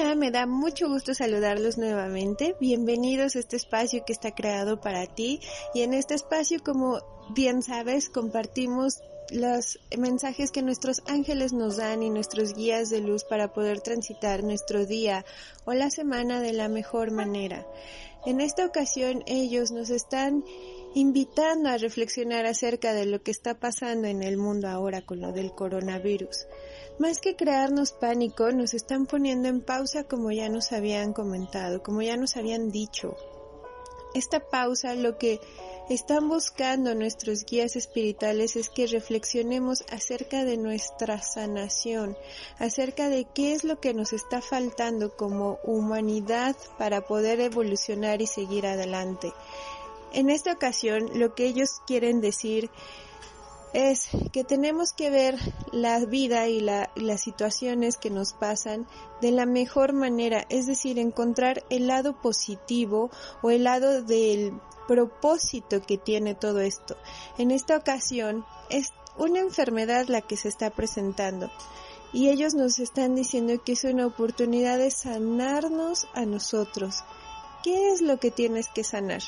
Me da mucho gusto saludarlos nuevamente. Bienvenidos a este espacio que está creado para ti. Y en este espacio, como bien sabes, compartimos los mensajes que nuestros ángeles nos dan y nuestros guías de luz para poder transitar nuestro día o la semana de la mejor manera. En esta ocasión ellos nos están invitando a reflexionar acerca de lo que está pasando en el mundo ahora con lo del coronavirus. Más que crearnos pánico, nos están poniendo en pausa como ya nos habían comentado, como ya nos habían dicho. Esta pausa lo que están buscando nuestros guías espirituales es que reflexionemos acerca de nuestra sanación, acerca de qué es lo que nos está faltando como humanidad para poder evolucionar y seguir adelante. En esta ocasión lo que ellos quieren decir es que tenemos que ver la vida y las situaciones que nos pasan de la mejor manera, es decir, encontrar el lado positivo o el lado del propósito que tiene todo esto. En esta ocasión es una enfermedad la que se está presentando y ellos nos están diciendo que es una oportunidad de sanarnos a nosotros. ¿Qué es lo que tienes que sanar?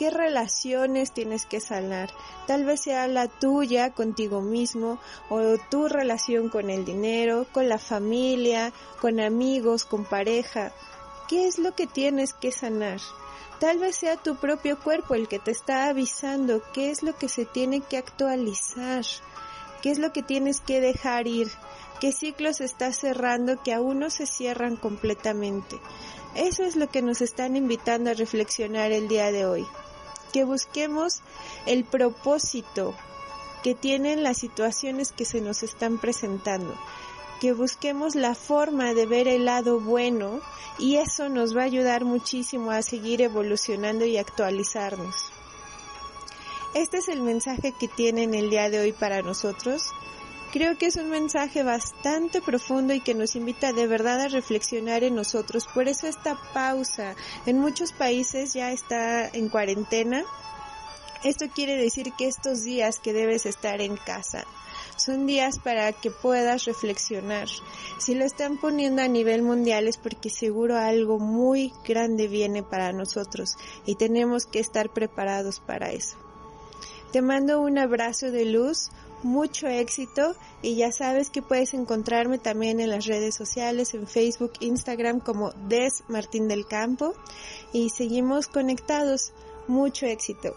Qué relaciones tienes que sanar. Tal vez sea la tuya contigo mismo o tu relación con el dinero, con la familia, con amigos, con pareja. ¿Qué es lo que tienes que sanar? Tal vez sea tu propio cuerpo el que te está avisando qué es lo que se tiene que actualizar, qué es lo que tienes que dejar ir, qué ciclos estás cerrando que aún no se cierran completamente. Eso es lo que nos están invitando a reflexionar el día de hoy que busquemos el propósito que tienen las situaciones que se nos están presentando, que busquemos la forma de ver el lado bueno y eso nos va a ayudar muchísimo a seguir evolucionando y actualizarnos. Este es el mensaje que tienen el día de hoy para nosotros. Creo que es un mensaje bastante profundo y que nos invita de verdad a reflexionar en nosotros. Por eso esta pausa en muchos países ya está en cuarentena. Esto quiere decir que estos días que debes estar en casa son días para que puedas reflexionar. Si lo están poniendo a nivel mundial es porque seguro algo muy grande viene para nosotros y tenemos que estar preparados para eso. Te mando un abrazo de luz, mucho éxito y ya sabes que puedes encontrarme también en las redes sociales, en Facebook, Instagram como Des Martín del Campo y seguimos conectados. Mucho éxito.